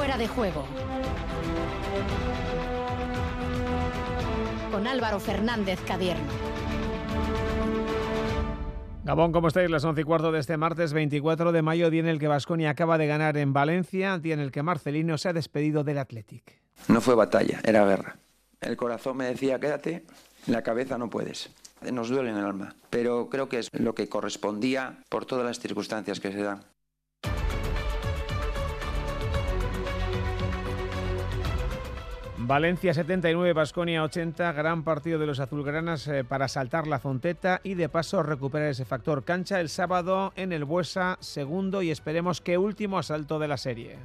Fuera de juego. Con Álvaro Fernández Cadierno. Gabón, ¿cómo estáis? Las 11 y cuarto de este martes 24 de mayo, día en el que Vasconia acaba de ganar en Valencia, día en el que Marcelino se ha despedido del Athletic. No fue batalla, era guerra. El corazón me decía, quédate, la cabeza no puedes. Nos duele en el alma, pero creo que es lo que correspondía por todas las circunstancias que se dan. Valencia 79, Basconia 80, gran partido de los azulgranas eh, para saltar la fonteta y de paso recuperar ese factor cancha el sábado en el Buesa, segundo y esperemos que último asalto de la serie.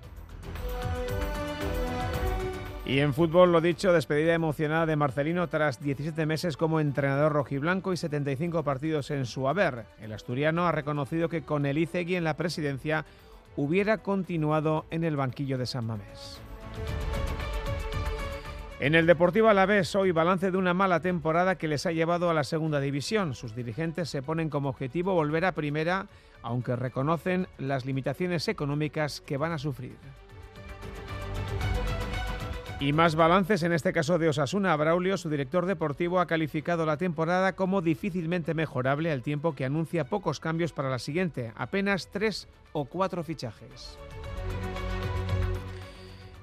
Y en fútbol, lo dicho, despedida emocionada de Marcelino tras 17 meses como entrenador rojiblanco y 75 partidos en su haber. El asturiano ha reconocido que con el Icegui en la presidencia hubiera continuado en el banquillo de San Mamés. En el Deportivo Alavés hoy balance de una mala temporada que les ha llevado a la segunda división. Sus dirigentes se ponen como objetivo volver a primera, aunque reconocen las limitaciones económicas que van a sufrir. Y más balances, en este caso de Osasuna. Braulio, su director deportivo, ha calificado la temporada como difícilmente mejorable al tiempo que anuncia pocos cambios para la siguiente, apenas tres o cuatro fichajes.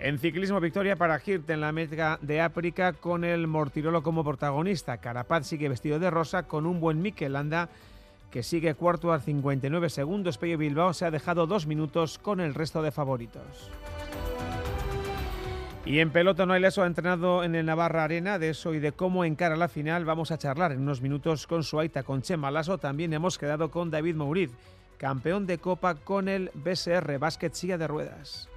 En ciclismo, victoria para Hirt en la meta de África con el Mortirolo como protagonista. Carapaz sigue vestido de rosa con un buen Mikel Landa que sigue cuarto a 59 segundos. Pello Bilbao se ha dejado dos minutos con el resto de favoritos. Y en pelota no hay leso ha entrenado en el Navarra Arena. De eso y de cómo encara la final vamos a charlar en unos minutos con Suaita, con Chema Lasso. También hemos quedado con David Mouriz, campeón de Copa con el BSR Basket Silla de Ruedas.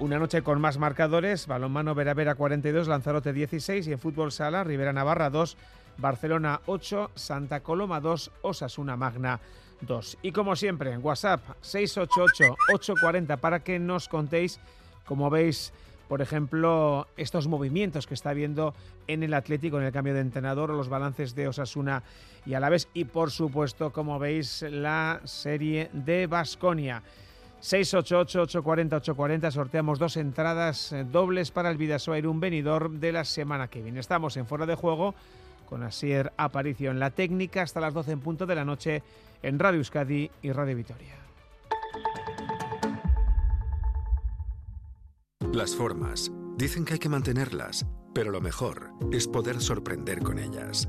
Una noche con más marcadores, balonmano Vera Vera 42, Lanzarote 16 y en fútbol sala Rivera Navarra 2, Barcelona 8, Santa Coloma 2, Osasuna Magna 2. Y como siempre, en WhatsApp 688-840 para que nos contéis como veis, por ejemplo, estos movimientos que está habiendo en el Atlético en el cambio de entrenador, los balances de Osasuna y Alavés y por supuesto, como veis, la serie de Basconia. 688-840-840, sorteamos dos entradas eh, dobles para el Vidasoa un venidor de la semana que viene. Estamos en Fuera de Juego con Asier Aparicio en la técnica hasta las 12 en punto de la noche en Radio Euskadi y Radio Vitoria. Las formas. Dicen que hay que mantenerlas, pero lo mejor es poder sorprender con ellas.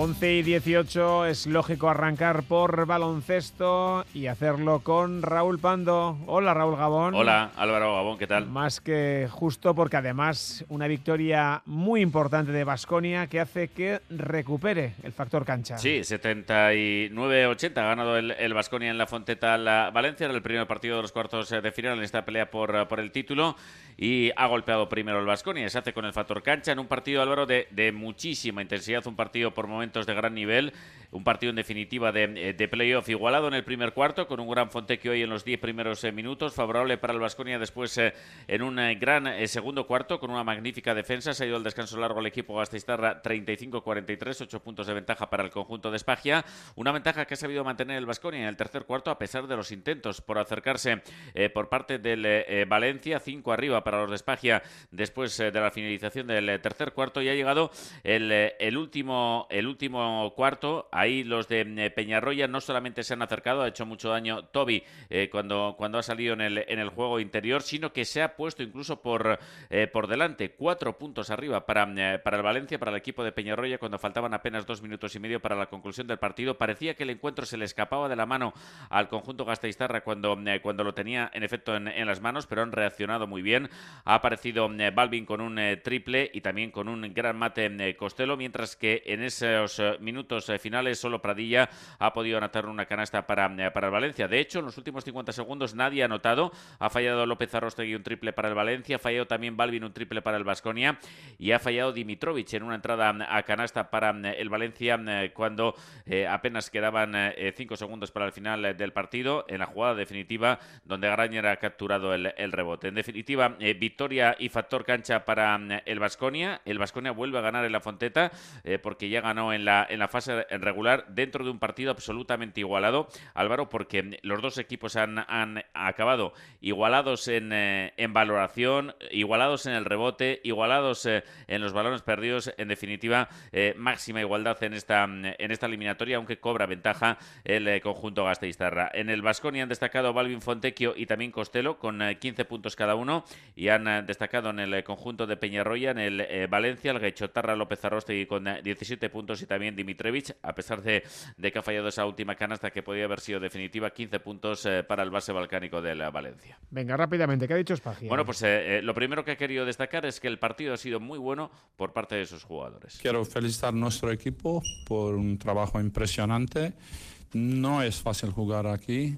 11 y 18 es lógico arrancar por baloncesto y hacerlo con Raúl Pando. Hola Raúl Gabón. Hola Álvaro Gabón, ¿qué tal? Más que justo porque además una victoria muy importante de Basconia que hace que recupere el factor cancha. Sí, 79-80 ha ganado el Basconia en la Fonteta la Valencia, era el primer partido de los cuartos de final en esta pelea por, por el título y ha golpeado primero el Basconia. Se hace con el factor cancha en un partido Álvaro de, de muchísima intensidad, un partido por momentos de gran nivel. Un partido en definitiva de, de playoff igualado en el primer cuarto, con un gran Fonteque hoy en los 10 primeros eh, minutos, favorable para el Vasconia después eh, en un eh, gran segundo cuarto, con una magnífica defensa. Se ha ido al descanso largo el equipo Gasteiztarra 35-43, 8 puntos de ventaja para el conjunto de Espagia. Una ventaja que ha sabido mantener el Vasconia en el tercer cuarto, a pesar de los intentos por acercarse por parte del Valencia, 5 arriba para los de Espagia después de la finalización del tercer cuarto. Y ha llegado el, el último. El último cuarto. Ahí los de eh, Peñarroya no solamente se han acercado, ha hecho mucho daño Toby eh, cuando, cuando ha salido en el, en el juego interior, sino que se ha puesto incluso por, por delante, cuatro puntos arriba para, para el Valencia, para el equipo de Peñarroya, cuando faltaban apenas dos minutos y medio para la conclusión del partido. Parecía que el encuentro se le escapaba de la mano al conjunto Gasteiztarra cuando, cuando lo tenía en efecto en, las manos, pero han reaccionado muy bien. Ha aparecido Balvin con un triple y también con un gran mate Costello, mientras que en esos eh, minutos eh, finales solo Pradilla ha podido anotar una canasta para, eh, para el Valencia. De hecho, en los últimos 50 segundos nadie ha anotado. Ha fallado López Arrostegui un triple para el Valencia, ha fallado también Balvin un triple para el Vasconia y ha fallado Dimitrovic en una entrada a canasta para el Valencia cuando apenas quedaban 5 segundos para el final del partido en la jugada definitiva donde Grañer ha capturado el, el rebote. En definitiva, victoria y factor cancha para el Vasconia. El Vasconia vuelve a ganar en la Fonteta eh, porque ya ganó en la, en la fase regular dentro de un partido absolutamente igualado. Álvaro, porque los dos equipos han, han acabado igualados en, eh, en, valoración, igualados en el rebote, igualados eh, en los balones perdidos. En definitiva, máxima igualdad en esta, en esta eliminatoria, aunque cobra ventaja el conjunto Gasteiztarra. En el Vasconia han destacado Balvin Fontecchio y también Costello con 15 puntos cada uno y han destacado en el conjunto de Peñarroya, en el Valencia, el Gechotarra López Arrostegui con 17 puntos y también Dimitrevich, a pesar de, que ha fallado esa última canasta que podía haber sido definitiva, 15 puntos eh, para el base balcánico de la Valencia. Venga, rápidamente, ¿qué ha dicho Spagia? Bueno, pues eh, eh, lo primero que he querido destacar es que el partido ha sido muy bueno por parte de sus jugadores. Quiero felicitar a nuestro equipo por un trabajo impresionante. No es fácil jugar aquí.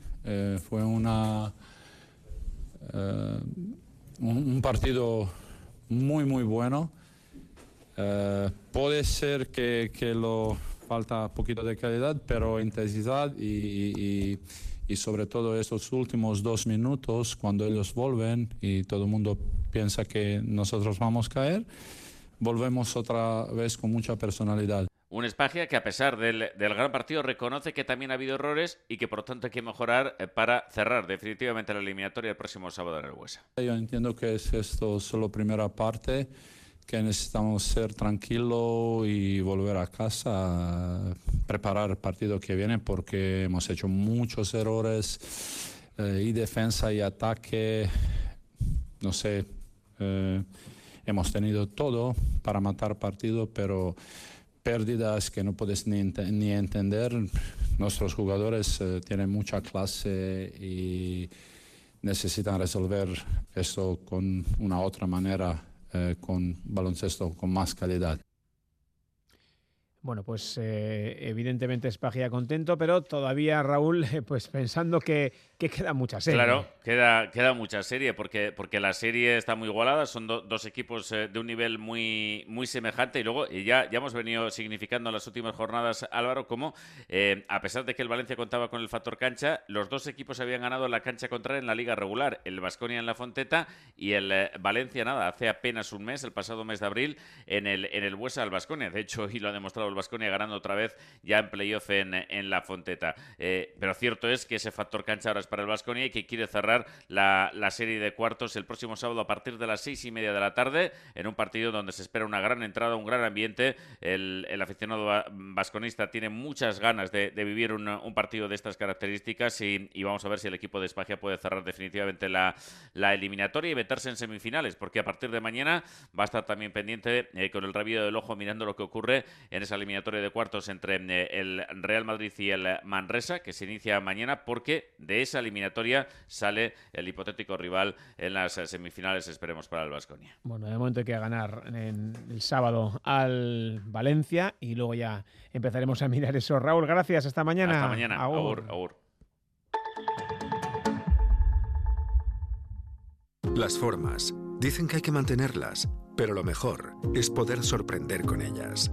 fue una un partido muy, muy bueno. Eh, puede ser que, que, lo falta un poquito de calidad, pero intensidad y, y, sobre todo esos últimos dos minutos cuando ellos vuelven y todo el mundo piensa que nosotros vamos a caer, volvemos otra vez con mucha personalidad. Un Espagia que a pesar del, del, gran partido reconoce que también ha habido errores y que por lo tanto hay que mejorar eh, para cerrar definitivamente la eliminatoria el próximo sábado en el Huesa. Yo entiendo que es esto solo primera parte que necesitamos ser tranquilos y volver a casa, preparar el partido que viene porque hemos hecho muchos errores eh, y defensa y ataque, no sé, eh, hemos tenido todo para matar partido, pero pérdidas que no puedes ni, entender. Nuestros jugadores eh, tienen mucha clase y necesitan resolver esto con una otra manera eh, con baloncesto con más calidad. Bueno, pues eh, evidentemente Spagia contento, pero todavía Raúl, pues pensando que, que, queda mucha serie. Claro, queda, queda mucha serie, porque, porque la serie está muy igualada, son dos equipos eh, de un nivel muy, muy semejante, y luego ya, ya hemos venido significando en las últimas jornadas, Álvaro, como eh, a pesar de que el Valencia contaba con el factor cancha, los dos equipos habían ganado la cancha contraria en la liga regular, el Vasconia en la Fonteta y el Valencia, nada, hace apenas un mes, el pasado mes de abril, en el, en el Buesa al Vasconia. De hecho, y lo ha demostrado el Vasconia ganando otra vez ya en playoff en, en la Fonteta. Eh, pero cierto es que ese factor cancha ahora es para el Vasconia y que quiere cerrar la, la, serie de cuartos el próximo sábado a partir de las seis y media de la tarde en un partido donde se espera una gran entrada, un gran ambiente. El, el aficionado vasconista tiene muchas ganas de, de vivir un, un, partido de estas características y, y, vamos a ver si el equipo de Espagia puede cerrar definitivamente la, la, eliminatoria y meterse en semifinales, porque a partir de mañana va a estar también pendiente eh, con el rabillo del ojo mirando lo que ocurre en esa eliminatoria de cuartos entre eh, el Real Madrid y el Manresa, que se inicia mañana, porque de esa eliminatoria sale el hipotético rival en las semifinales, esperemos, para el Vasconia. Bueno, de momento hay que ganar en el sábado al Valencia y luego ya empezaremos a mirar eso. Raúl, gracias, hasta mañana. Hasta mañana, agur, agur. Las formas. Dicen que hay que mantenerlas, pero lo mejor es poder sorprender con ellas.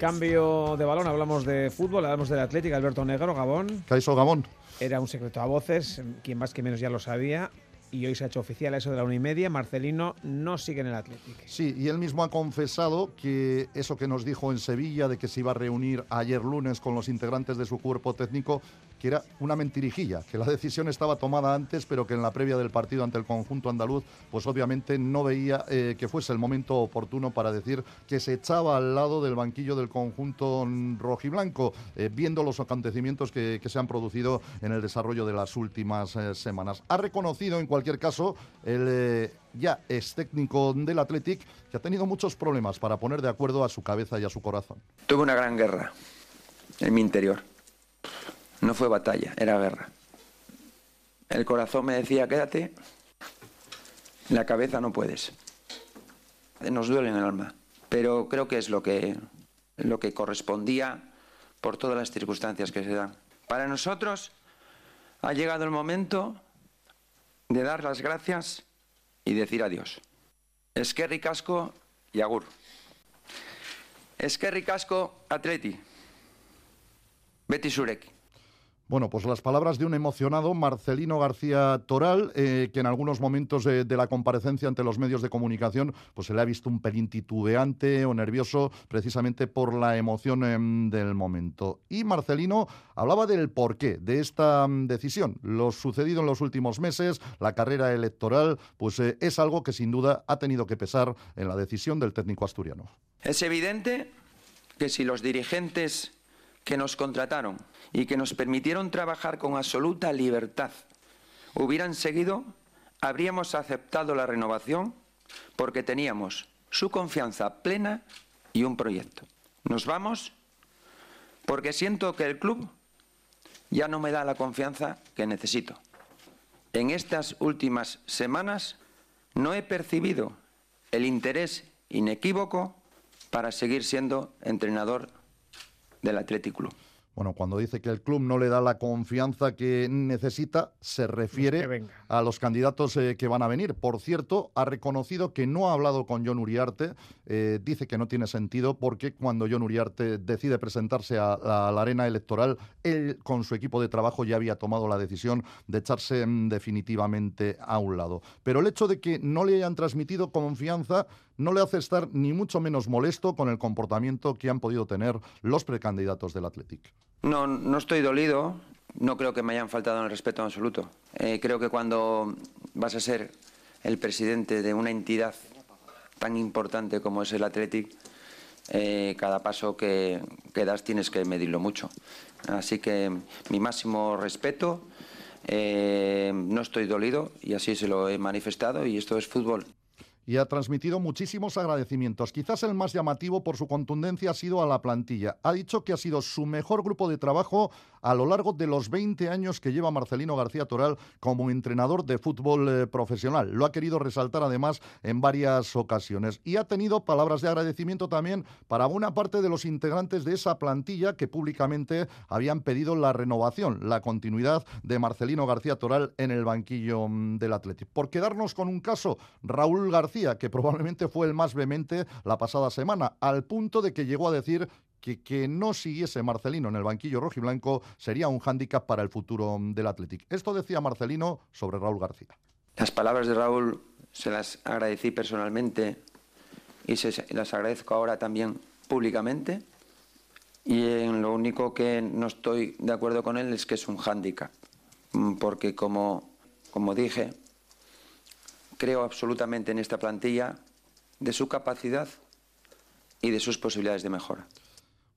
Cambio de balón, hablamos de fútbol, hablamos del Atlético, Alberto Negro, Gabón. Caiso Gabón. Era un secreto a voces, quien más que menos ya lo sabía y hoy se ha hecho oficial eso de la una y media. Marcelino no sigue en el Atlético. Sí, y él mismo ha confesado que eso que nos dijo en Sevilla de que se iba a reunir ayer lunes con los integrantes de su cuerpo técnico, que era una mentirijilla, que la decisión estaba tomada antes, pero que en la previa del partido ante el conjunto andaluz, pues obviamente no veía eh, que fuese el momento oportuno para decir que se echaba al lado del banquillo del conjunto rojiblanco, eh, viendo los acontecimientos que, se han producido en el desarrollo de las últimas eh, semanas. Ha reconocido en cualquier caso el ya es técnico del Athletic, que ha tenido muchos problemas para poner de acuerdo a su cabeza y a su corazón. Tuve una gran guerra en mi interior no fue batalla, era guerra. El corazón me decía, quédate, la cabeza no puedes. Nos duele en el alma, pero creo que es lo que, lo que correspondía por todas las circunstancias que se dan. Para nosotros ha llegado el momento de dar las gracias y decir adiós. Es que ricasco y agur. Es que atleti. Betty Surek. Bueno, pues las palabras de un emocionado Marcelino García Toral, eh, que en algunos momentos de, la comparecencia ante los medios de comunicación, pues se le ha visto un pelín titubeante o nervioso, precisamente por la emoción em, del momento. Y Marcelino hablaba del porqué de esta mm, decisión. Lo sucedido en los últimos meses, la carrera electoral, pues eh, es algo que sin duda ha tenido que pesar en la decisión del técnico asturiano. Es evidente que si los dirigentes que nos contrataron y que nos permitieron trabajar con absoluta libertad hubieran seguido, habríamos aceptado la renovación porque teníamos su confianza plena y un proyecto. Nos vamos porque siento que el club ya no me da la confianza que necesito. En estas últimas semanas no he percibido el interés inequívoco para seguir siendo entrenador del Atlético Bueno, cuando dice que el club no le da la confianza que necesita, se refiere a los candidatos eh, que van a venir. Por cierto, ha reconocido que no ha hablado con John Uriarte. Eh, dice que no tiene sentido porque cuando John Uriarte decide presentarse a, a, la arena electoral, él con su equipo de trabajo ya había tomado la decisión de echarse mm, definitivamente a un lado. Pero el hecho de que no le hayan transmitido confianza no le hace estar ni mucho menos molesto con el comportamiento que han podido tener los precandidatos del Athletic. No, no estoy dolido. No creo que me hayan faltado el respeto absoluto. Eh, creo que cuando vas a ser el presidente de una entidad tan importante como es el Athletic, eh, cada paso que, que, das tienes que medirlo mucho. Así que mi máximo respeto, eh, no estoy dolido y así se lo he manifestado y esto es fútbol y ha transmitido muchísimos agradecimientos. Quizás el más llamativo por su contundencia ha sido a la plantilla. Ha dicho que ha sido su mejor grupo de trabajo a lo largo de los 20 años que lleva Marcelino García Toral como entrenador de fútbol eh, profesional. Lo ha querido resaltar además en varias ocasiones y ha tenido palabras de agradecimiento también para una parte de los integrantes de esa plantilla que públicamente habían pedido la renovación, la continuidad de Marcelino García Toral en el banquillo mm, del Atlético. Por quedarnos con un caso, Raúl García, que probablemente fue el más vehemente la pasada semana, al punto de que llegó a decir que, que no siguiese Marcelino en el banquillo rojiblanco sería un hándicap para el futuro del Athletic. Esto decía Marcelino sobre Raúl García. Las palabras de Raúl se las agradecí personalmente y se las agradezco ahora también públicamente. Y en lo único que no estoy de acuerdo con él es que es un hándicap, porque como, como dije, creo absolutamente en esta plantilla de su capacidad y de sus posibilidades de mejora.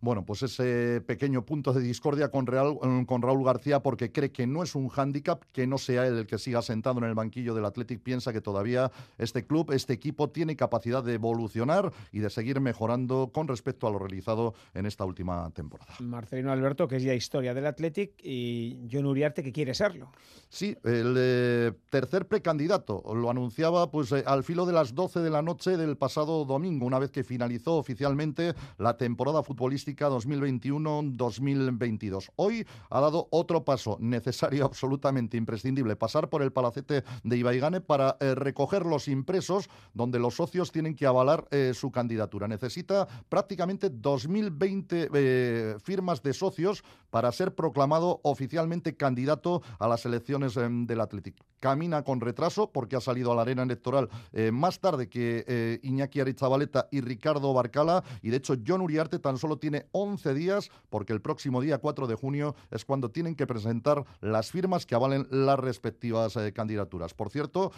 Bueno, pues ese pequeño punto de discordia con, mm, con Raúl García porque cree que no es un hándicap que no sea él el que siga sentado en el banquillo del Athletic. Piensa que todavía este club, este equipo tiene capacidad de evolucionar y de seguir mejorando con respecto a lo realizado en esta última temporada. Marcelino Alberto, que es ya historia del Athletic, y John Uriarte, que quiere serlo. Sí, el eh, tercer precandidato lo anunciaba pues eh, al filo de las 12 de la noche del pasado domingo, una vez que finalizó oficialmente la temporada futbolística futbolística 2021-2022. Hoy ha dado otro paso necesario, absolutamente imprescindible, pasar por el palacete de Ibaigane para eh, recoger los impresos donde los socios tienen que avalar eh, su candidatura. Necesita prácticamente 2020 eh, firmas de socios para ser proclamado oficialmente candidato a las elecciones em, del Atlético. Camina con retraso porque ha salido a la arena electoral más tarde que Iñaki Arizabaleta y Ricardo Barcala y de hecho John Uriarte tan solo tiene 11 días porque el próximo día 4 de junio es cuando tienen que presentar las firmas que avalen las respectivas candidaturas. Por cierto,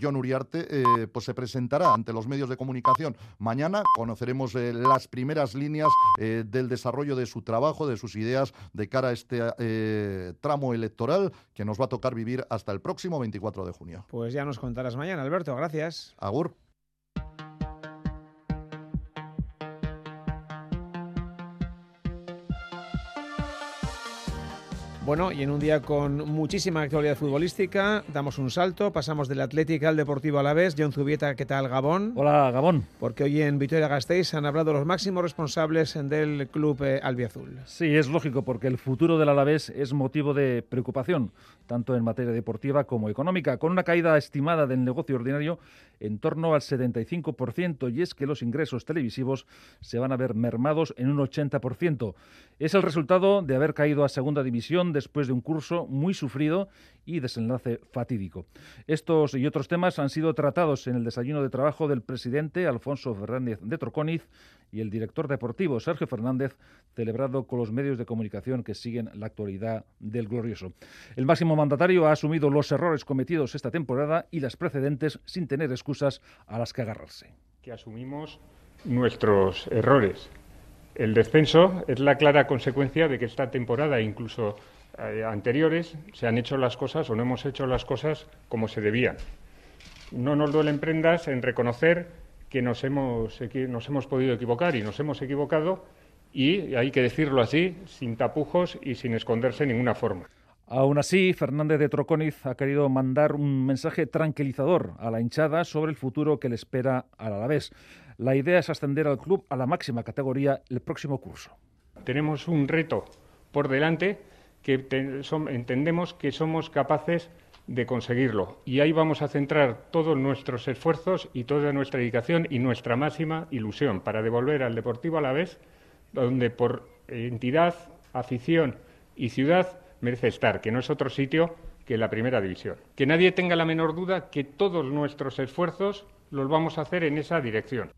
John Uriarte pues se presentará ante los medios de comunicación mañana. Conoceremos las primeras líneas del desarrollo de su trabajo, de sus ideas de cara a este eh, tramo electoral que nos va a tocar vivir hasta el próximo 24 de junio. Pues ya nos contarás mañana, Alberto. Gracias. Agur. Bueno, y en un día con muchísima actualidad futbolística, damos un salto, pasamos del Atlético al Deportivo Alavés. John Zubieta, ¿qué tal, Gabón? Hola, Gabón. Porque hoy en Vitoria-Gasteiz han hablado los máximos responsables del club eh, albiazul. Sí, es lógico, porque el futuro del Alavés es motivo de preocupación, tanto en materia deportiva como económica, con una caída estimada del negocio ordinario en torno al 75%, y es que los ingresos televisivos se van a ver mermados en un 80%. Es el resultado de haber caído a segunda división después de un curso muy sufrido y desenlace fatídico. Estos y otros temas han sido tratados en el desayuno de trabajo del presidente Alfonso Fernández de Troconiz y el director deportivo Sergio Fernández, celebrado con los medios de comunicación que siguen la actualidad del glorioso. El máximo mandatario ha asumido los errores cometidos esta temporada y las precedentes sin tener excusas a las que agarrarse. Que asumimos nuestros errores. El descenso es la clara consecuencia de que esta temporada, incluso eh, anteriores se han hecho las cosas o no hemos hecho las cosas como se debían. No nos duelen prendas en reconocer que nos hemos, nos hemos podido equivocar y nos hemos equivocado y hay que decirlo así, sin tapujos y sin esconderse en ninguna forma. Aún así, Fernández de Troconiz ha querido mandar un mensaje tranquilizador a la hinchada sobre el futuro que le espera al Alavés. La idea es ascender al club a la máxima categoría el próximo curso. Tenemos un reto por delante que entendemos que somos capaces de conseguirlo. Y ahí vamos a centrar todos nuestros esfuerzos y toda nuestra dedicación y nuestra máxima ilusión para devolver al Deportivo a la vez, donde por entidad, afición y ciudad merece estar, que no es otro sitio que la primera división. Que nadie tenga la menor duda que todos nuestros esfuerzos los vamos a hacer en esa dirección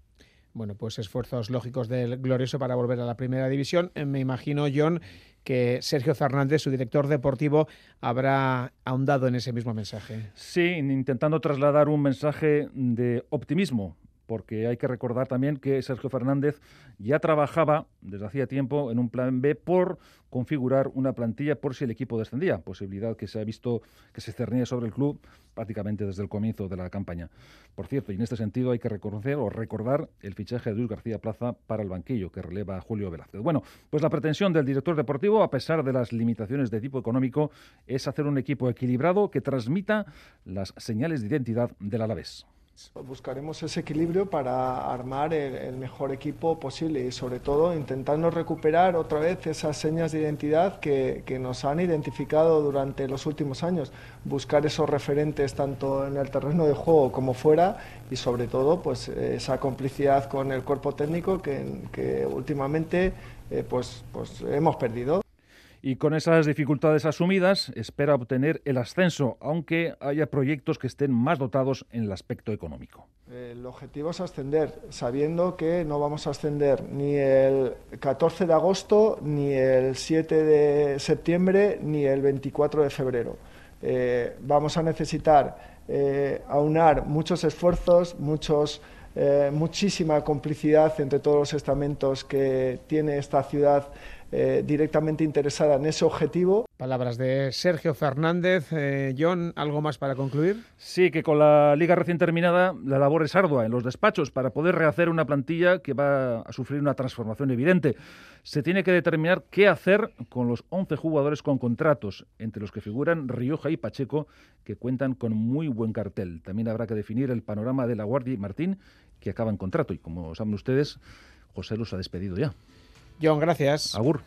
bueno, pues esfuerzos lógicos del glorioso para volver a la primera división. Eh, me imagino, John, que Sergio Fernández, su director deportivo, habrá ahondado en ese mismo mensaje. Sí, intentando trasladar un mensaje de optimismo porque hay que recordar también que Sergio Fernández ya trabajaba desde hacía tiempo en un plan B por configurar una plantilla por si el equipo descendía, posibilidad que se ha visto que se cernía sobre el club prácticamente desde el comienzo de la campaña. Por cierto, y en este sentido hay que reconocer o recordar el fichaje de Luis García Plaza para el banquillo que releva a Julio Velázquez. Bueno, pues la pretensión del director deportivo, a pesar de las limitaciones de tipo económico, es hacer un equipo equilibrado que transmita las señales de identidad del Alavés. Buscaremos ese equilibrio para armar el, mejor equipo posible y sobre todo intentando recuperar otra vez esas señas de identidad que, nos han identificado durante los últimos años. Buscar esos referentes tanto en el terreno de juego como fuera y sobre todo pues esa complicidad con el cuerpo técnico que, últimamente eh, pues, pues hemos perdido y con esas dificultades asumidas espera obtener el ascenso, aunque haya proyectos que estén más dotados en el aspecto económico. El objetivo es ascender, sabiendo que no vamos a ascender ni el 14 de agosto, ni el 7 de septiembre, ni el 24 de febrero. Eh, vamos a necesitar eh, aunar muchos esfuerzos, eh, muchísima complicidad entre todos los estamentos que tiene esta ciudad eh, directamente interesada en ese objetivo. Palabras de Sergio Fernández. Eh, John, ¿algo más para concluir? Sí, que con la liga recién terminada, la labor es ardua en los despachos para poder rehacer una plantilla que va a sufrir una transformación evidente. Se tiene que determinar qué hacer con los 11 jugadores con contratos, entre los que figuran Rioja y Pacheco, que cuentan con muy buen cartel. También habrá que definir el panorama de la Guardia y Martín, que acaba en contrato. Y como saben ustedes, José los ha despedido ya. John, gracias. Agur.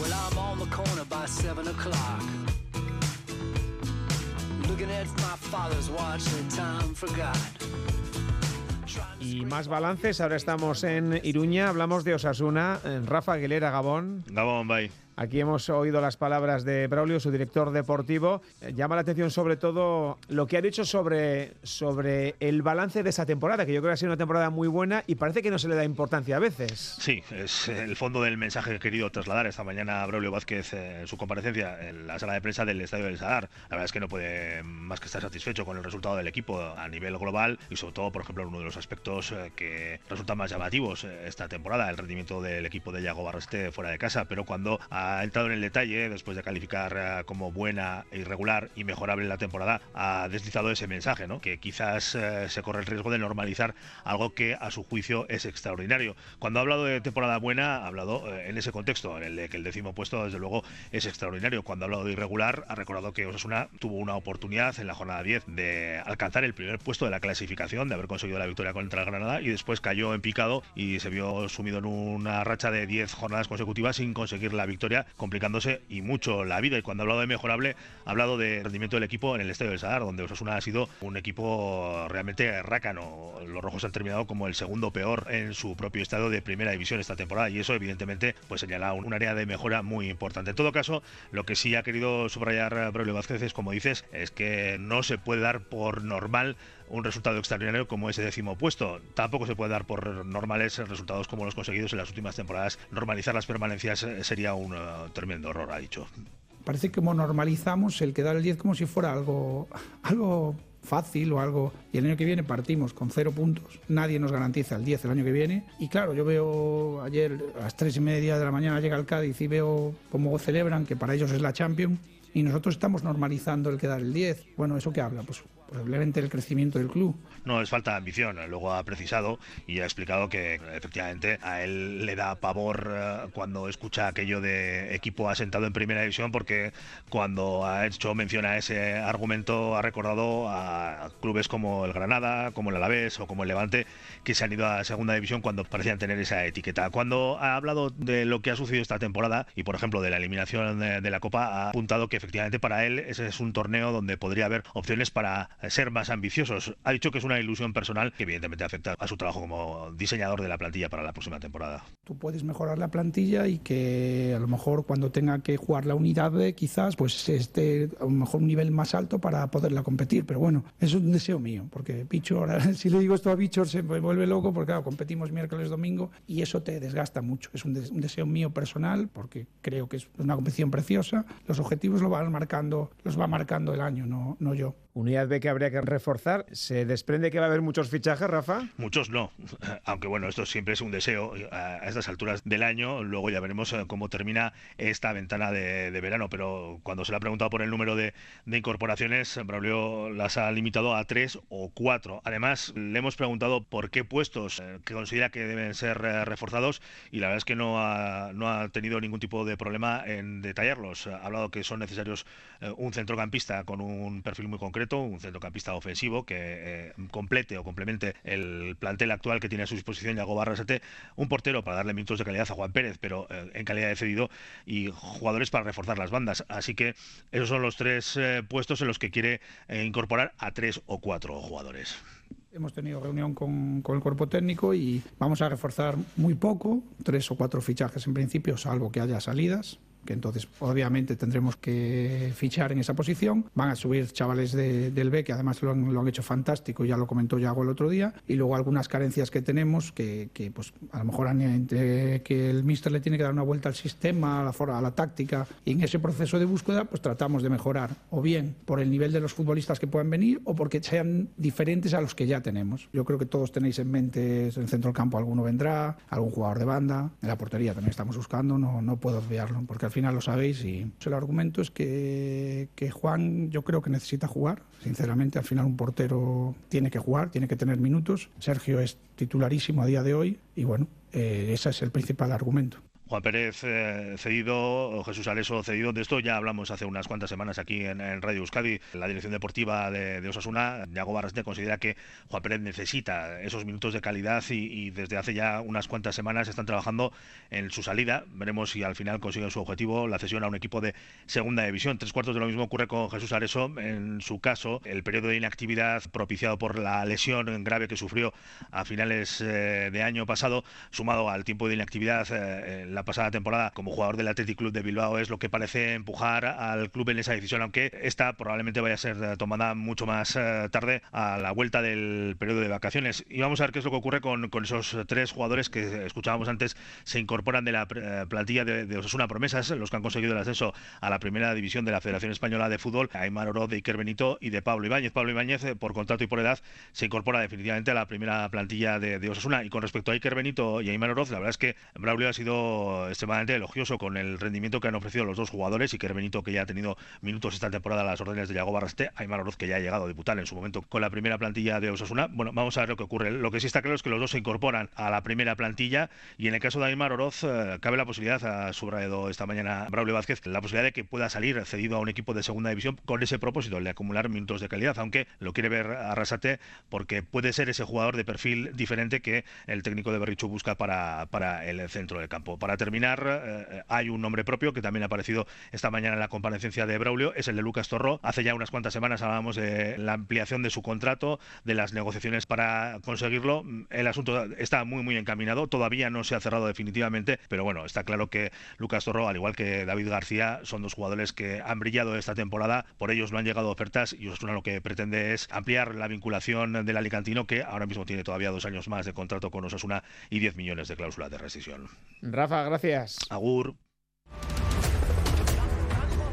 Well, I'm on the corner by seven o'clock. Looking at my father's watch, the time forgot. Y más balances, ahora estamos en Iruña, hablamos de Osasuna, Rafa Aguilera Gabón. Gabón, bye. Aquí hemos oído las palabras de Braulio, su director deportivo. Eh, llama la atención sobre todo lo que ha dicho sobre, sobre el balance de esa temporada, que yo creo que ha sido una temporada muy buena y parece que no se le da importancia a veces. Sí, es el fondo del mensaje que he querido trasladar esta mañana a Braulio Vázquez eh, en su comparecencia en la sala de prensa del Estadio del Sadar. La verdad es que no puede más que estar satisfecho con el resultado del equipo a nivel global y sobre todo, por ejemplo, uno de los aspectos eh, que resultan más llamativos esta temporada, el rendimiento del equipo de Yago Barreste fuera de casa, pero cuando ha entrado en el detalle, después de calificar eh, como buena, irregular y mejorable la temporada, ha deslizado ese mensaje, ¿no? que quizás eh, se corre el riesgo de normalizar algo que a su juicio es extraordinario. Cuando ha hablado de temporada buena, ha hablado eh, en ese contexto, en el de que el décimo puesto desde luego es extraordinario. Cuando ha hablado de irregular, ha recordado que Osasuna tuvo una oportunidad en la jornada 10 de alcanzar el primer puesto de la clasificación, de haber conseguido la victoria contra el Granada y después cayó en picado y se vio sumido en una racha de 10 jornadas consecutivas sin conseguir la victoria, complicándose y mucho la vida. Y cuando ha hablado de mejorable, ha hablado de rendimiento del equipo en el Estadio del Sadar, donde Osasuna ha sido un equipo realmente rácano. Los rojos han terminado como el segundo peor en su propio estado de primera división esta temporada y eso evidentemente pues señala un, área de mejora muy importante. En todo caso, lo que sí ha querido subrayar Braulio Vázquez es, como dices, es que no se puede dar por normal un resultado extraordinario como ese décimo puesto. Tampoco se puede dar por normales resultados como los conseguidos en las últimas temporadas. Normalizar las permanencias eh, sería un eh, tremendo error, ha dicho. Parece que como normalizamos el quedar el 10 como si fuera algo, algo fácil o algo. Y el año que viene partimos con cero puntos. Nadie nos garantiza el 10 el año que viene. Y claro, yo veo ayer a las tres y media de la mañana llega el Cádiz y veo cómo celebran, que para ellos es la Champions. Y nosotros estamos normalizando el quedar el 10. Bueno, ¿eso qué habla? Pues probablemente el crecimiento del club. No es falta de ambición. Luego ha precisado y ha explicado que efectivamente a él le da pavor eh, cuando escucha aquello de equipo asentado en primera división porque cuando ha hecho mención a ese argumento ha recordado a clubes como el Granada, como el Alavés o como el Levante que se han ido a segunda división cuando parecían tener esa etiqueta. Cuando ha hablado de lo que ha sucedido esta temporada y por ejemplo de la eliminación de la Copa ha apuntado que efectivamente para él ese es un torneo donde podría haber opciones para ser más ambiciosos. Ha dicho que es una ilusión personal que evidentemente afecta a su trabajo como diseñador de la plantilla para la próxima temporada. Tú puedes mejorar la plantilla y que a lo mejor cuando tenga que jugar la unidad B quizás pues esté a lo mejor un nivel más alto para poderla competir. Pero bueno, es un deseo mío, porque Picho, ahora si le digo esto a Picho se me vuelve loco porque claro, competimos miércoles, domingo y eso te desgasta mucho. Es un, deseo mío personal porque creo que es una competición preciosa. Los objetivos lo van marcando, los va marcando el año, no, no yo. Unidad B que habría que reforzar. ¿Se desprende que va a haber muchos fichajes, Rafa? Muchos no, aunque bueno, esto siempre es un deseo a estas alturas del año. Luego ya veremos eh, cómo termina esta ventana de, verano, pero cuando se le ha preguntado por el número de, incorporaciones, Braulio las ha limitado a tres o cuatro. Además, le hemos preguntado por qué puestos eh, que considera que deben ser eh, reforzados y la verdad es que no ha tenido ningún tipo de problema en detallarlos. Ha hablado que son necesarios un centrocampista con un perfil muy concreto un centrocampista ofensivo que eh, complete o complemente el plantel actual que tiene a su disposición Yago Barrasate, un portero para darle minutos de calidad a Juan Pérez, pero eh, en calidad de cedido, y jugadores para reforzar las bandas. Así que esos son los tres eh, puestos en los que quiere incorporar a tres o cuatro jugadores. Hemos tenido reunión con, con, el cuerpo técnico y vamos a reforzar muy poco, tres o cuatro fichajes en principio, salvo que haya salidas que entonces obviamente tendremos que fichar en esa posición. Van a subir chavales del B, que además lo han, hecho fantástico, ya lo comentó Yago el otro día, y luego algunas carencias que tenemos, que, pues a lo mejor que el míster le tiene que dar una vuelta al sistema, a la, a la táctica, y en ese proceso de búsqueda pues tratamos de mejorar, o bien por el nivel de los futbolistas que puedan venir, o porque sean diferentes a los que ya tenemos. Yo creo que todos tenéis en mente, en el centro del campo alguno vendrá, algún jugador de banda, en la portería también estamos buscando, no, no puedo obviarlo, porque al final lo sabéis y el argumento es que, Juan yo creo que necesita jugar. Sinceramente, al final un portero tiene que jugar, tiene que tener minutos. Sergio es titularísimo a día de hoy y bueno, eh, ese es el principal argumento. Juan Pérez eh, cedido, Jesús Areso cedido. De esto ya hablamos hace unas cuantas semanas aquí en, Radio Euskadi. La dirección deportiva de, Osasuna, Yago Barrasete, considera que Juan Pérez necesita esos minutos de calidad y, desde hace ya unas cuantas semanas están trabajando en su salida. Veremos si al final consiguen su objetivo, la cesión a un equipo de segunda división. Tres cuartos de lo mismo ocurre con Jesús Areso. En su caso, el periodo de inactividad propiciado por la lesión grave que sufrió a finales eh, de año pasado, sumado al tiempo de inactividad eh, la pasada temporada como jugador del Athletic Club de Bilbao es lo que parece empujar al club en esa decisión, aunque esta probablemente vaya a ser tomada mucho más eh, tarde a la vuelta del periodo de vacaciones. Y vamos a ver qué es lo que ocurre con, esos tres jugadores que escuchábamos antes se incorporan de la eh, plantilla de, Osasuna Promesas, los que han conseguido el ascenso a la primera división de la Federación Española de Fútbol, Aymar Oroz, de Iker Benito y de Pablo Ibáñez. Pablo Ibáñez, eh, por contrato y por edad, se incorpora definitivamente a la primera plantilla de, de Osasuna. Y con respecto a Iker Benito y Aymar Oroz, la verdad es que Braulio ha sido extremadamente elogioso con el rendimiento que han ofrecido los dos jugadores y que Benito que ya ha tenido minutos esta temporada a las órdenes de Yago Barrasté, Aymar Oroz que ya ha llegado a debutar en su momento con la primera plantilla de Osasuna. Bueno, vamos a ver lo que ocurre. Lo que sí está claro es que los dos se incorporan a la primera plantilla y en el caso de Aymar Oroz eh, cabe la posibilidad, ha subrayado esta mañana Braulio Vázquez, la posibilidad de que pueda salir cedido a un equipo de segunda división con ese propósito, de acumular minutos de calidad, aunque lo quiere ver Arrasate porque puede ser ese jugador de perfil diferente que el técnico de Berrichu busca para, para el centro del campo. Terminar, eh, hay un nombre propio que también ha aparecido esta mañana en la comparecencia de Braulio, es el de Lucas Torró. Hace ya unas cuantas semanas hablábamos de la ampliación de su contrato, de las negociaciones para conseguirlo. El asunto está muy, muy encaminado, todavía no se ha cerrado definitivamente, pero bueno, está claro que Lucas Torró, al igual que David García, son dos jugadores que han brillado esta temporada, por ellos no han llegado ofertas y Osasuna lo que pretende es ampliar la vinculación del Alicantino, que ahora mismo tiene todavía dos años más de contrato con Osasuna y 10 millones de cláusula de rescisión. Rafa, gracias. Agur.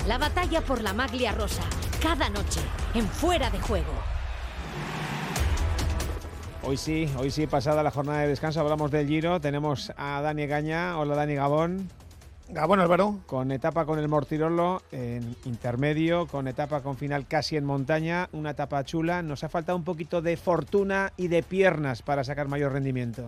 La batalla por la maglia rosa, cada noche, en fuera de juego. Hoy sí, hoy sí, pasada la jornada de descanso, hablamos del Giro. Tenemos a Dani Gaña. Hola, Dani Gabón. Gabón, Álvaro. Con etapa con el Mortirolo en intermedio, con etapa con final casi en montaña, una etapa chula. Nos ha faltado un poquito de fortuna y de piernas para sacar mayor rendimiento.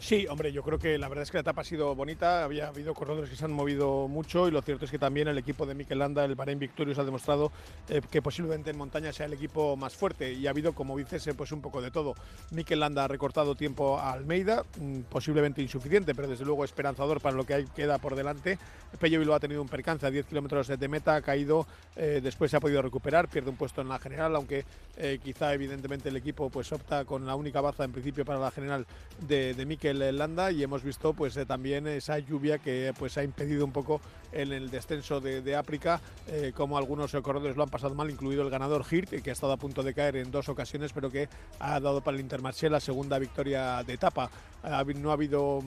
Sí, hombre, yo creo que la verdad es que la etapa ha sido bonita, había habido corredores que se han movido mucho y lo cierto es que también el equipo de Mikel Landa, el Bahrein Victorious, ha demostrado eh, que posiblemente en montaña sea el equipo más fuerte y ha habido, como dices, eh, pues un poco de todo. Mikel Landa ha recortado tiempo a Almeida, mm, posiblemente insuficiente, pero desde luego esperanzador para lo que hay, queda por delante. Pello Bilbao ha tenido un percance a 10 kilómetros de meta, ha caído, eh, después se ha podido recuperar, pierde un puesto en la general, aunque quizá evidentemente el equipo pues opta con la única baza en principio para la general de, de Mikel Landa y hemos visto pues eh, también esa lluvia que pues ha impedido un poco en el descenso de, África, eh, como algunos corredores lo han pasado mal, incluido el ganador Hirt, que ha estado a punto de caer en dos ocasiones, pero que ha dado para el Intermarché la segunda victoria de etapa. no ha habido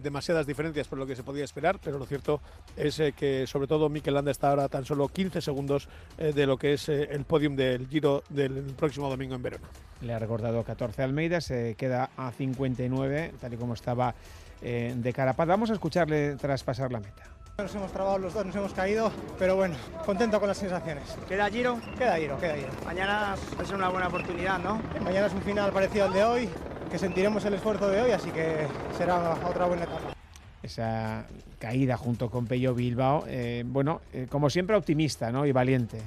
demasiadas diferencias por lo que se podía esperar, pero lo cierto es eh, que sobre todo Mikel Landa está ahora tan solo 15 segundos de lo que es el podium del Giro del próximo domingo en Verona. Le ha recordado 14 Almeida, se queda a 59, tal y como estaba eh, de Carapaz. Vamos a escucharle tras pasar la meta. Nos hemos trabado los dos, nos hemos caído, pero bueno, contento con las sensaciones. ¿Queda Giro? Queda Giro, queda Giro. Mañana va a ser una buena oportunidad, ¿no? Mañana es un final parecido al de hoy, que sentiremos el esfuerzo de hoy, así que será otra buena etapa. Esa caída junto con Pello Bilbao, eh, bueno, eh, como siempre optimista ¿no? y valiente.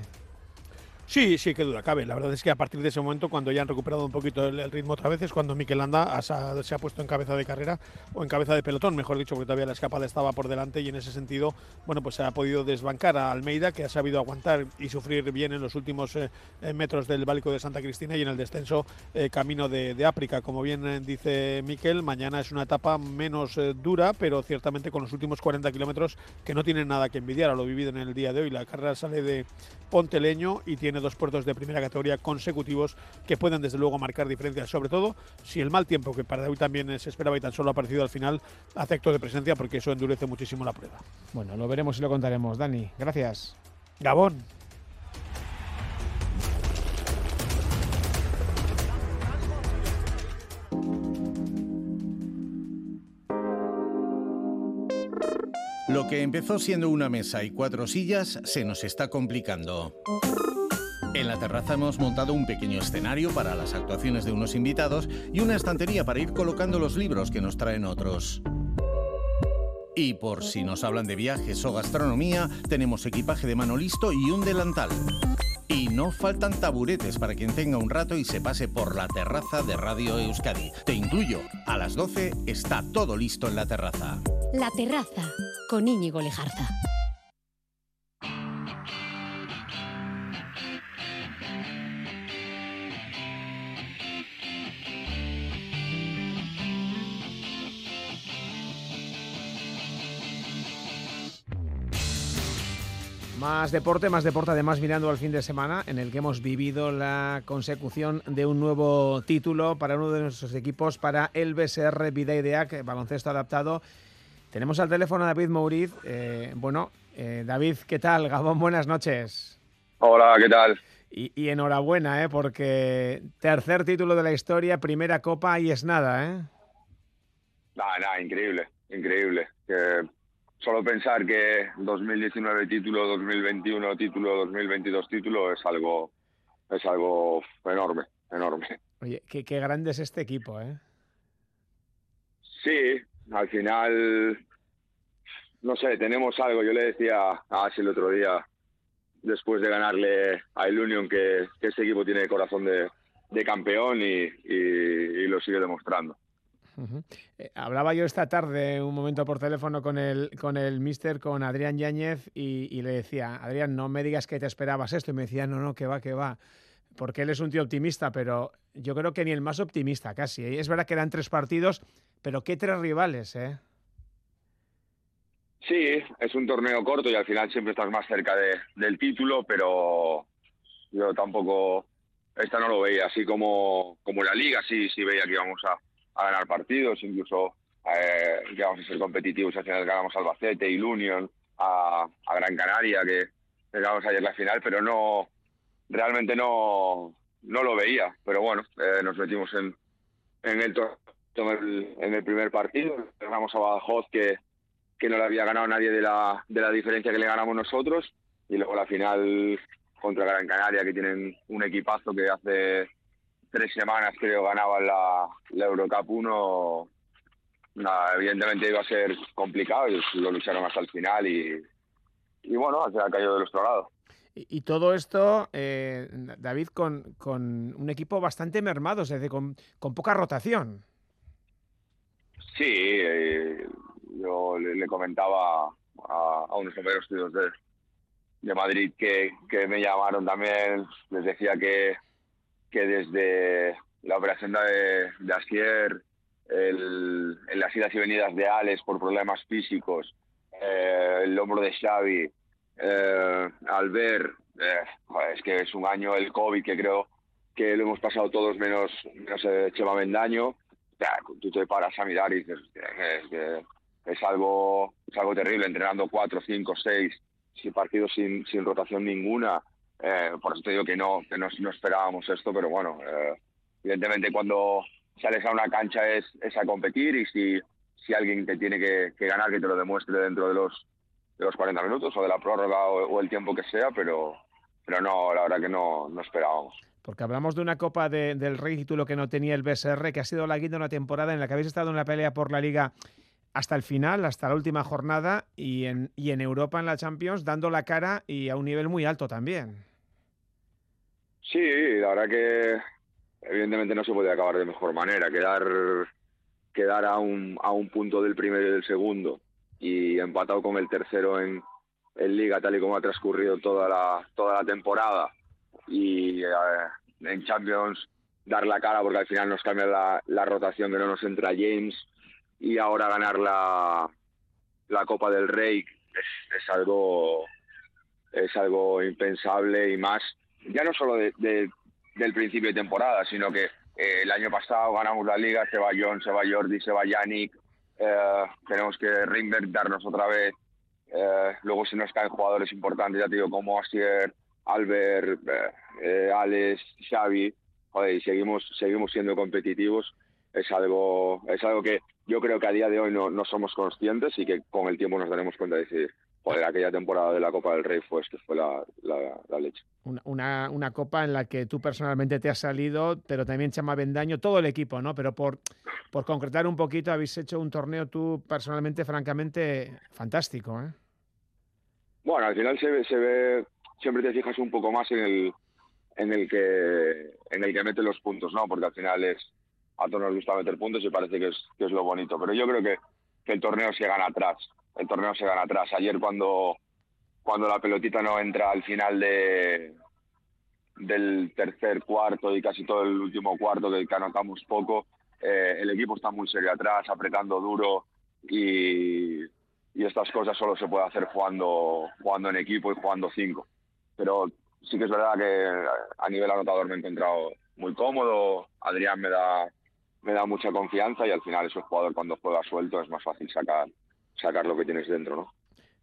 Sí, sí, que duda cabe. La verdad es que a partir de ese momento, cuando ya han recuperado un poquito el, ritmo otra vez, es cuando Mikel Landa se ha puesto en cabeza de carrera o en cabeza de pelotón, mejor dicho, porque todavía la escapada estaba por delante y en ese sentido, bueno, pues se ha podido desbancar a Almeida, que ha sabido aguantar y sufrir bien en los últimos eh, eh, metros del Bálico de Santa Cristina y en el descenso eh, camino de, de, África. Como bien dice Mikel, mañana es una etapa menos dura, pero ciertamente con los últimos 40 kilómetros que no tienen nada que envidiar a lo vivido en el día de hoy. La carrera sale de Ponteleño y tiene dos puertos de primera categoría consecutivos que pueden desde luego marcar diferencias, sobre todo si el mal tiempo que para hoy también se esperaba y tan solo ha aparecido al final hace acto de presencia porque eso endurece muchísimo la prueba. Bueno, lo veremos y lo contaremos. Dani, gracias. Gabón. Lo que empezó siendo una mesa y cuatro sillas se nos está complicando. En la terraza hemos montado un pequeño escenario para las actuaciones de unos invitados y una estantería para ir colocando los libros que nos traen otros. Y por si nos hablan de viajes o gastronomía, tenemos equipaje de mano listo y un delantal. Y no faltan taburetes para quien tenga un rato y se pase por la terraza de Radio Euskadi. Te incluyo, a las 12 está todo listo en la terraza. La terraza con Íñigo Lejarza. Más deporte, más deporte además mirando al fin de semana en el que hemos vivido la consecución de un nuevo título para uno de nuestros equipos, para el BSR Vidaideac, baloncesto adaptado. Tenemos al teléfono a David Mouriz. Eh, bueno, eh, David, ¿qué tal? Gabón, buenas noches. Hola, ¿qué tal? Y, y enhorabuena, ¿eh? porque tercer título de la historia, primera copa y es nada, ¿eh? Nada, nada, increíble, increíble. Que solo pensar que 2019 título, 2021 título, 2022 título es algo, es algo enorme, enorme. Oye, qué, qué grande es este equipo, ¿eh? Sí, al final, no sé, tenemos algo. Yo le decía a Asi el otro día, después de ganarle a El Union, que, que este equipo tiene corazón de, de campeón y, y, y lo sigue demostrando. Eh, hablaba yo esta tarde un momento por teléfono con el, con el mister, con Adrián Yáñez, y, le decía, Adrián, no me digas que te esperabas esto. Y me decía, no, no, que va, que va. Porque él es un tío optimista, pero yo creo que ni el más optimista casi. ¿eh? Es verdad que eran tres partidos, pero qué tres rivales, ¿eh? Sí, es un torneo corto y al final siempre estás más cerca de, del título, pero yo tampoco, esta no lo veía, así como, como la liga, sí, sí veía que íbamos a, a ganar partidos, incluso eh, que vamos a ser competitivos. Al final ganamos a Albacete, y Union, a, a, Gran Canaria, que ganamos ayer la final, pero no, realmente no, no lo veía. Pero bueno, eh, nos metimos en, en, el, en el primer partido, ganamos a Badajoz, que, que no le había ganado nadie de la, de la diferencia que le ganamos nosotros, y luego la final contra Gran Canaria, que tienen un equipazo que hace tres semanas creo ganaban la, la Eurocup 1, nada, evidentemente iba a ser complicado y lo lucharon hasta el final y, y bueno, se ha caído de nuestro lado. Y, y todo esto, eh, David, con, con, un equipo bastante mermado, es decir, con, con poca rotación. Sí, eh, yo le, le comentaba a, a, unos compañeros de, de Madrid que, que me llamaron también, les decía que que desde la operación de, de Asier, el, en las idas y venidas de Alex por problemas físicos, eh, el hombro de Xavi, eh, Albert, eh, es que es un año el COVID que creo que lo hemos pasado todos menos, menos eh, Chema Mendaño. Ya, tú te paras a mirar y dices es, que es algo, es algo terrible, entrenando cuatro, cinco, seis, sin partidos sin, sin rotación ninguna. Eh, por eso te digo que no, que no, esperábamos esto, pero bueno, eh, evidentemente cuando sales a una cancha es, es a competir y si, si alguien te tiene que, ganar, que te lo demuestre dentro de los, de los 40 minutos o de la prórroga o, el tiempo que sea, pero, pero no, la verdad que no, no esperábamos. Porque hablamos de una Copa de, del Rey, título que no tenía el BSR, que ha sido la guinda una temporada en la que habéis estado en la pelea por la Liga hasta el final, hasta la última jornada y en, y en Europa en la Champions, dando la cara y a un nivel muy alto también. Sí, la verdad que evidentemente no se puede acabar de mejor manera. Quedar, quedar a, un, a un punto del primero y del segundo y empatado con el tercero en, en Liga, tal y como ha transcurrido toda la, toda la temporada. Y eh, en Champions dar la cara porque al final nos cambia la, la rotación que no nos entra James y ahora ganar la, la Copa del Rey es, es algo es algo impensable y más ya no solo de, de, del principio de temporada, sino que eh, el año pasado ganamos la liga, se va John, se va Jordi, se va Yannick, eh, tenemos que reinventarnos otra vez, eh, luego se nos caen jugadores importantes, ya te digo, como Asier, Albert, Alex, Xavi, joder, y seguimos, seguimos siendo competitivos, es algo, es algo que yo creo que a día de hoy no, somos conscientes y que con el tiempo nos daremos cuenta de si, joder, aquella temporada de la Copa del Rey fue, que fue la, la, la leche. Una, una, una, copa en la que tú personalmente te has salido, pero también Chama Bendaño, todo el equipo, ¿no? Pero por, por concretar un poquito, habéis hecho un torneo tú personalmente, francamente, fantástico, ¿eh? Bueno, al final se ve, se ve, siempre te fijas un poco más en el, en el que, en el que mete los puntos, ¿no? Porque al final es, a todos nos gusta meter puntos y parece que es, que es lo bonito. Pero yo creo que, que el torneo se gana atrás, el torneo se gana atrás. Ayer cuando, cuando la pelotita no entra al final de, del tercer cuarto y casi todo el último cuarto que anotamos poco, eh, el equipo está muy serio atrás, apretando duro y, y estas cosas solo se puede hacer jugando, jugando en equipo y jugando cinco. Pero sí que es verdad que a nivel anotador me he encontrado muy cómodo, Adrián me da me da mucha confianza y al final es un jugador cuando juega suelto es más fácil sacar sacar lo que tienes dentro, ¿no?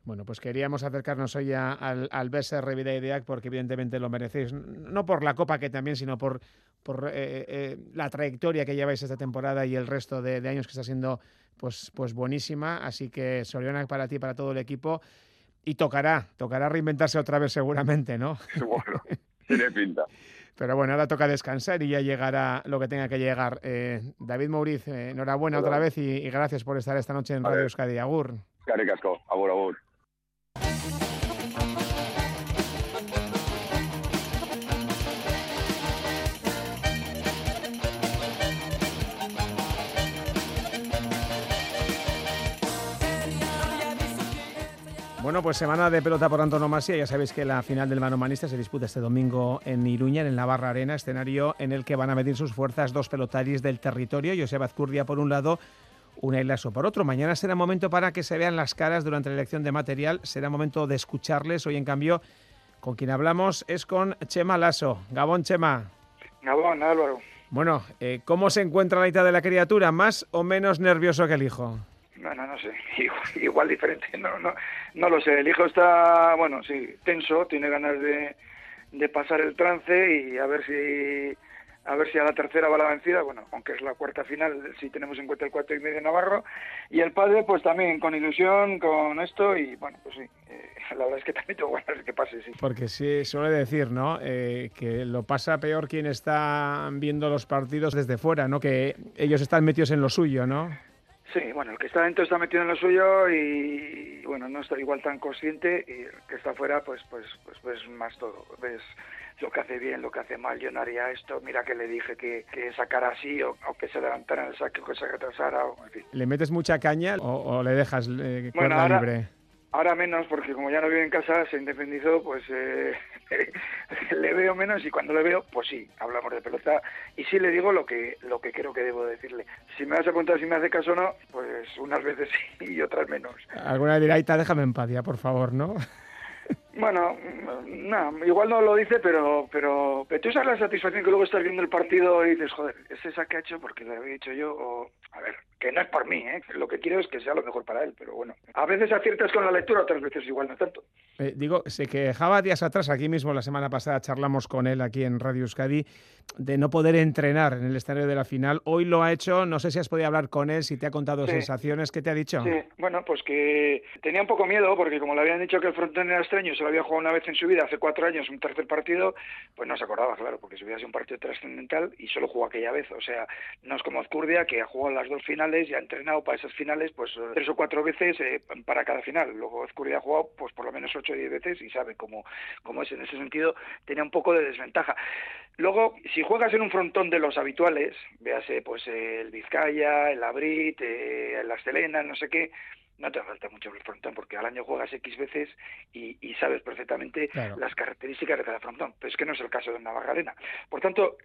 Bueno, pues queríamos acercarnos hoy a, al, al BSR Videideac porque evidentemente lo merecéis, no por la copa que también, sino por, por eh, eh, la trayectoria que lleváis esta temporada y el resto de, de, años que está siendo pues, pues buenísima. Así que Soriana para ti, para todo el equipo. Y tocará, tocará reinventarse otra vez seguramente, ¿no? Bueno, tiene pinta. Pero bueno, ahora toca descansar y ya llegará lo que tenga que llegar. Eh, David Mauriz, eh, enhorabuena Hola. otra vez y, y, gracias por estar esta noche en Radio Euskadi. Agur. Cari casco, agur, agur. Bueno, pues semana de pelota por antonomasia. Ya sabéis que la final del manomanista se disputa este domingo en Iruña, en el Navarra Arena, escenario en el que van a medir sus fuerzas dos pelotaris del territorio. Joseba Azcurdia por un lado, una Lasso por otro. Mañana será momento para que se vean las caras durante la elección de material. Será momento de escucharles. Hoy, en cambio, con quien hablamos es con Chema Lasso. Gabón, Chema. Gabón, Álvaro. Bueno, eh, ¿cómo se encuentra la mitad de la criatura? ¿Más o menos nervioso que el hijo? Bueno, no sé, igual, igual, diferente, no, no, no lo sé. El hijo está, bueno, sí, tenso, tiene ganas de, de pasar el trance y a ver si a ver si a la tercera va la vencida, bueno, aunque es la cuarta final, si tenemos en cuenta el cuatro y medio Navarro, y el padre pues también con ilusión, con esto, y bueno, pues sí, eh, la verdad es que también tengo ganas que pase, sí. Porque sí, suele decir, ¿no?, eh, que lo pasa peor quien está viendo los partidos desde fuera, ¿no?, que ellos están metidos en lo suyo, ¿no? Sí, bueno, el que está dentro está metido en lo suyo y, bueno, no está igual tan consciente y el que está afuera, pues, pues, pues ves más todo. Ves lo que hace bien, lo que hace mal. Yo no haría esto, mira que le dije que, que sacara así o, o, que se levantara en el saque o que se retrasara, o, en fin. ¿Le metes mucha caña o, o le dejas eh, cuerda bueno, ahora, libre? Ahora menos, porque como ya no vive en casa, se independizó, pues eh, le veo menos y cuando le veo, pues sí, hablamos de pelota y sí le digo lo que lo que creo que debo decirle. Si me vas a preguntar si me hace caso o no, pues unas veces sí y otras menos. Alguna dirá, déjame en paz ya, por favor, ¿no? Bueno, no, igual no lo dice, pero, pero, pero tú sabes la satisfacción que luego estás viendo el partido y dices, joder, es esa que ha hecho porque lo había hecho yo, o, a ver, que no es por mí, ¿eh? lo que quiero es que sea lo mejor para él, pero bueno, a veces aciertas con la lectura, otras veces igual no tanto. Eh, digo, se quejaba días atrás, aquí mismo la semana pasada charlamos con él aquí en Radio Euskadi, de no poder entrenar en el escenario de la final. Hoy lo ha hecho, no sé si has podido hablar con él, si te ha contado sí. sensaciones, ¿qué te ha dicho? Sí, bueno, pues que tenía un poco miedo, porque como le habían dicho que el frontón era extraño, se lo había jugado una vez en su vida, hace cuatro años, un tercer partido, pues no se acordaba, claro, porque si hubiera sido un partido trascendental y solo jugó aquella vez. O sea, no es como Azcurdia, que ha jugado las dos finales y ha entrenado para esas finales, pues tres o cuatro veces eh, para cada final. Luego Azcurdia ha jugado, pues por lo menos ocho o diez veces y sabe cómo, cómo es. En ese sentido, tenía un poco de desventaja. Luego, si juegas en un frontón de los habituales, véase pues el Vizcaya, el Abrit, eh, Astelena, no sé qué, no te falta mucho el frontón porque al año juegas X veces y, y sabes perfectamente claro. las características de cada frontón, pero es que no es el caso de Navarra Arena. Por tanto,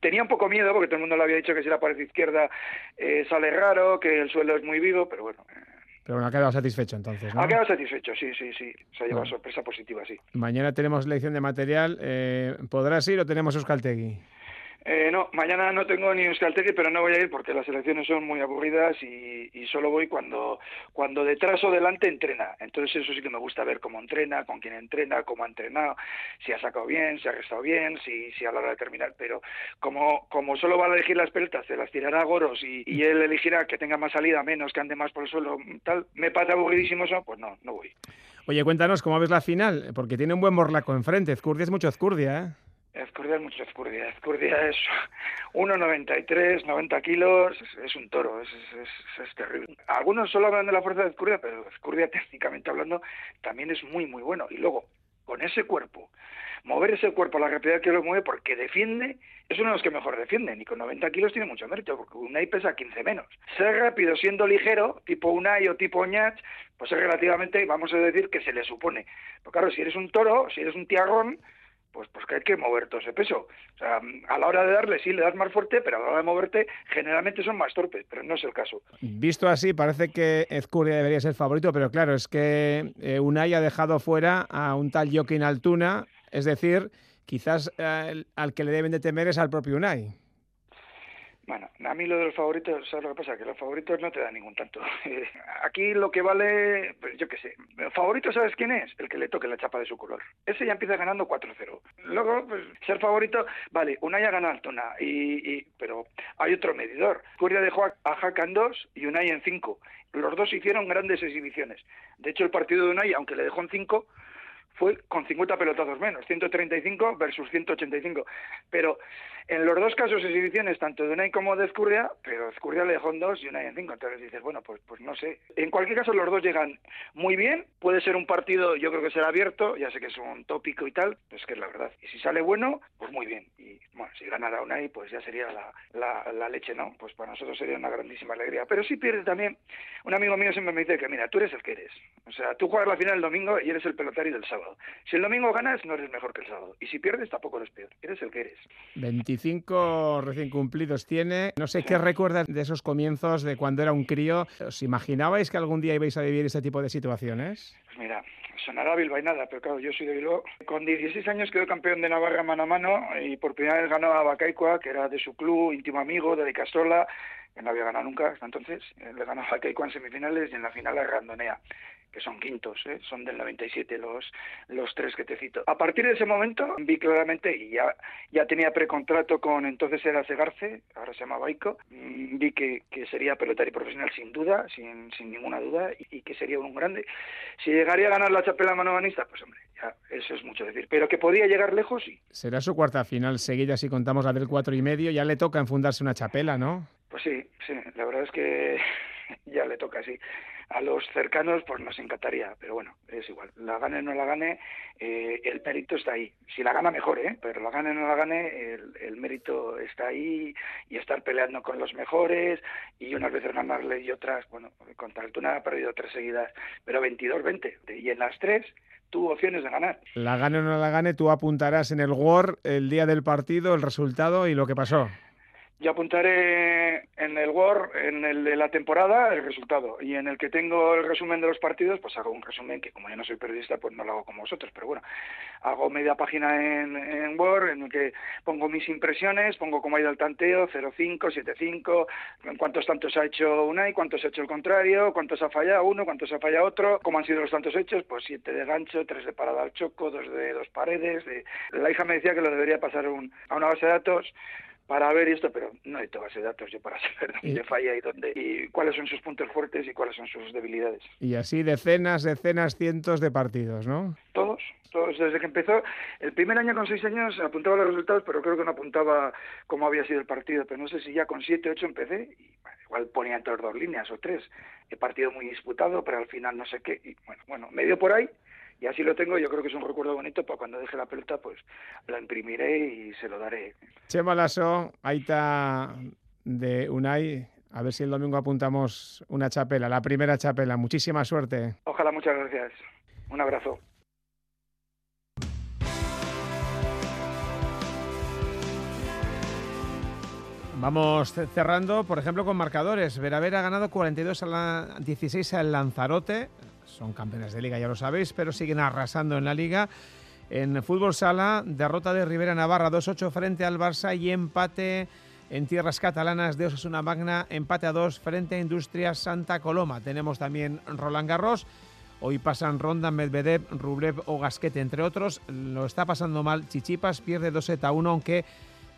tenía un poco miedo porque todo el mundo le había dicho que si la pared izquierda eh, sale raro, que el suelo es muy vivo, pero bueno. Eh, pero bueno, ha quedado satisfecho entonces, ¿no? Ha quedado satisfecho, sí, sí, sí. Se ha llevado bueno. sorpresa positiva, sí. Mañana tenemos lección de material. Eh, ¿Podrás ir o tenemos Euskaltegui? Eh, no, mañana no tengo ni Euskaltegui, pero no voy a ir porque las elecciones son muy aburridas y, solo voy cuando, cuando detrás o delante entrena. Entonces eso sí que me gusta ver cómo entrena, con quién entrena, cómo ha entrenado, si ha sacado bien, si ha restado bien, si, si a la hora de terminar. Pero como, como solo va a elegir las pelotas, se las tirará a Goros y, y él elegirá que tenga más salida, menos, que ande más por el suelo, tal, me pasa aburridísimo eso, pues no, no voy. Oye, cuéntanos cómo ves la final, porque tiene un buen morlaco enfrente. Ezcurdia es mucho Ezcurdia, ¿eh? Ezcurdia es mucho Ezcurdia. Ezcurdia es 1,93, 90 kilos, es, un toro, es, terrible. Algunos solo hablan de la fuerza de Ezcurdia, pero Ezcurdia técnicamente hablando también es muy, muy bueno. Y luego, con ese cuerpo, mover ese cuerpo a la rapidez que lo mueve porque defiende, es uno de los que mejor defienden y con 90 kilos tiene mucho mérito porque Unai pesa 15 menos. Ser rápido siendo ligero, tipo Unai o tipo Oñach, pues es relativamente, vamos a decir, que se le supone. Pero claro, si eres un toro, si eres un tiarrón, pues, pues que hay que mover todo ese peso. O sea, a la hora de darle sí le das más fuerte, pero a la hora de moverte generalmente son más torpes, pero no es el caso. Visto así, parece que Ezcurria debería ser favorito, pero claro, es que eh, Unai ha dejado fuera a un tal Joaquín Altuna, es decir, quizás eh, al que le deben de temer es al propio Unai. Bueno, a mí lo de los favoritos, ¿sabes lo que pasa? Que los favoritos no te dan ningún tanto. Aquí lo que vale, pues yo qué sé. Favorito, ¿sabes quién es? El que le toque la chapa de su color. Ese ya empieza ganando 4-0. Luego, pues, ser favorito, vale, Unai ha ganado Altona, y, y, pero hay otro medidor. Curia dejó a, a Jaca en 2 y Unai en 5. Los dos hicieron grandes exhibiciones. De hecho, el partido de Unai, aunque le dejó en 5, fue con 50 pelotazos menos, 135 versus 185. Pero en los dos casos exhibiciones, tanto de Unai como de Ezcurria, pero Ezcurria le dejó en dos y Unai en cinco. Entonces dices, bueno, pues, pues no sé. En cualquier caso, los dos llegan muy bien. Puede ser un partido, yo creo que será abierto, ya sé que es un tópico y tal, pues que es la verdad. Y si sale bueno, pues muy bien. Y bueno, si ganara Unai, pues ya sería la, la, la leche, ¿no? Pues para nosotros sería una grandísima alegría. Pero si pierde también, un amigo mío siempre me dice que, mira, tú eres el que eres. O sea, tú juegas la final el domingo y eres el pelotario del sábado. Si el domingo ganas, no eres mejor que el sábado. Y si pierdes, tampoco eres peor. Eres el que eres. 25 recién cumplidos tiene. No sé qué recuerdas de esos comienzos de cuando era un crío. ¿Os imaginabais que algún día ibais a vivir este tipo de situaciones? Pues mira, sonará bilbainada, pero claro, yo soy de Bilbao. Con 16 años quedó campeón de Navarra mano a mano y por primera vez ganó a Bacaicua, que era de su club, íntimo amigo, de Castola, que no había ganado nunca hasta entonces. Le ganó a Bacaicua en semifinales y en la final a Randonea que son quintos, ¿eh? son del 97 los, los tres que te cito. A partir de ese momento vi claramente, y ya, ya tenía precontrato con entonces era Segarce, ahora se llama Baico, vi que, que sería pelotario profesional sin duda, sin, sin ninguna duda, y, y, que sería un grande. Si llegaría a ganar la chapela manomanista, pues hombre, ya eso es mucho decir. Pero que podía llegar lejos, sí. Será su cuarta final seguida si contamos la del cuatro y medio, ya le toca enfundarse una chapela, ¿no? Pues sí, sí, la verdad es que ya le toca, sí a los cercanos pues nos encantaría, pero bueno, es igual, la gane o no la gane, eh, el mérito está ahí. Si la gana mejor, ¿eh? pero la gane o no la gane, el, el, mérito está ahí y estar peleando con los mejores y unas veces ganarle y otras, bueno, contra Altuna ha perdido tres seguidas, pero 22-20 y en las tres tuvo opciones de ganar. La gane o no la gane, tú apuntarás en el Word el día del partido, el resultado y lo que pasó. Yo apuntaré en el Word, en el de la temporada, el resultado. Y en el que tengo el resumen de los partidos, pues hago un resumen que como yo no soy periodista, pues no lo hago como vosotros. Pero bueno, hago media página en, en Word en el que pongo mis impresiones, pongo cómo ha ido el tanteo, 0-5, 7-5, cuántos tantos ha hecho una y cuántos ha hecho el contrario, cuántos ha fallado uno, cuántos ha fallado otro, cómo han sido los tantos hechos, pues 7 de gancho, 3 de parada al choco, 2 de dos paredes. De... La hija me decía que lo debería pasar un, a una base de datos para ver esto, pero no hay toda base de datos yo para saber dónde falla y dónde y cuáles son sus puntos fuertes y cuáles son sus debilidades. Y así decenas, decenas, cientos de partidos, ¿no? Todos, todos. Desde que empezó, el primer año con seis años apuntaba los resultados, pero creo que no apuntaba cómo había sido el partido. Pero no sé si ya con siete, ocho empecé y bueno, igual ponía entre dos líneas o tres. El partido muy disputado, pero al final no sé qué. Y bueno, bueno, medio por ahí y así lo tengo, yo creo que es un recuerdo bonito, para cuando deje la pelota, pues la imprimiré y se lo daré. Chema Lasso, Aita de Unai, a ver si el domingo apuntamos una chapela, la primera chapela. Muchísima suerte. Ojalá, muchas gracias. Un abrazo. Vamos cerrando, por ejemplo, con marcadores. Veravera ha ganado 42 a la 16 al Lanzarote. Son campeones de liga, ya lo sabéis, pero siguen arrasando en la liga. En fútbol sala, derrota de Rivera Navarra 2-8 frente al Barça y empate en tierras catalanas de Osasuna Magna, empate a 2 frente a Industrias Santa Coloma. Tenemos también Roland Garros. Hoy pasan Ronda, Medvedev, Rublev o Gasquete, entre otros. Lo está pasando mal. Chichipas pierde 2 set a 1, aunque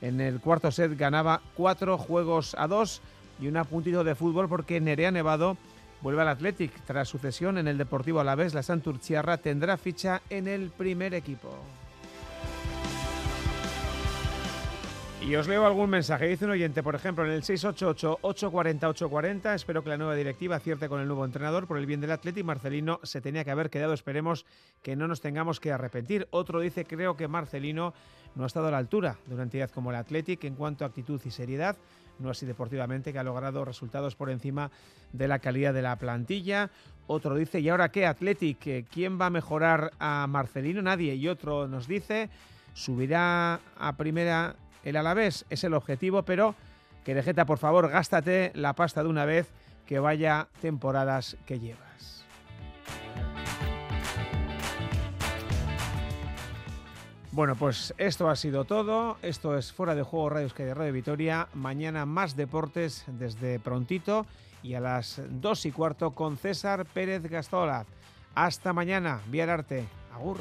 en el cuarto set ganaba 4 juegos a 2 y un puntito de fútbol porque Nerea Nevado vuelve al Athletic. Tras su cesión en el Deportivo Alavés, la Santurciarra tendrá ficha en el primer equipo. Y os leo algún mensaje. Dice un oyente, por ejemplo, en el 688-840-840. Espero que la nueva directiva acierte con el nuevo entrenador. Por el bien del Atleti, Marcelino se tenía que haber quedado. Esperemos que no nos tengamos que arrepentir. Otro dice, creo que Marcelino no ha estado a la altura de una entidad como el Athletic en cuanto a actitud y seriedad. No así deportivamente, que ha logrado resultados por encima de la calidad de la plantilla. Otro dice, ¿y ahora qué, Athletic? ¿Quién va a mejorar a Marcelino? Nadie. Y otro nos dice, subirá a primera el Alavés es el objetivo, pero que Querejeta, por favor, gástate la pasta de una vez, que vaya temporadas que llevas. Bueno, pues esto ha sido todo. Esto es Fuera de Juego Radio de Radio Vitoria. Mañana más deportes desde prontito y a las dos y cuarto con César Pérez Gastolaz. Hasta mañana, Arte. Agur.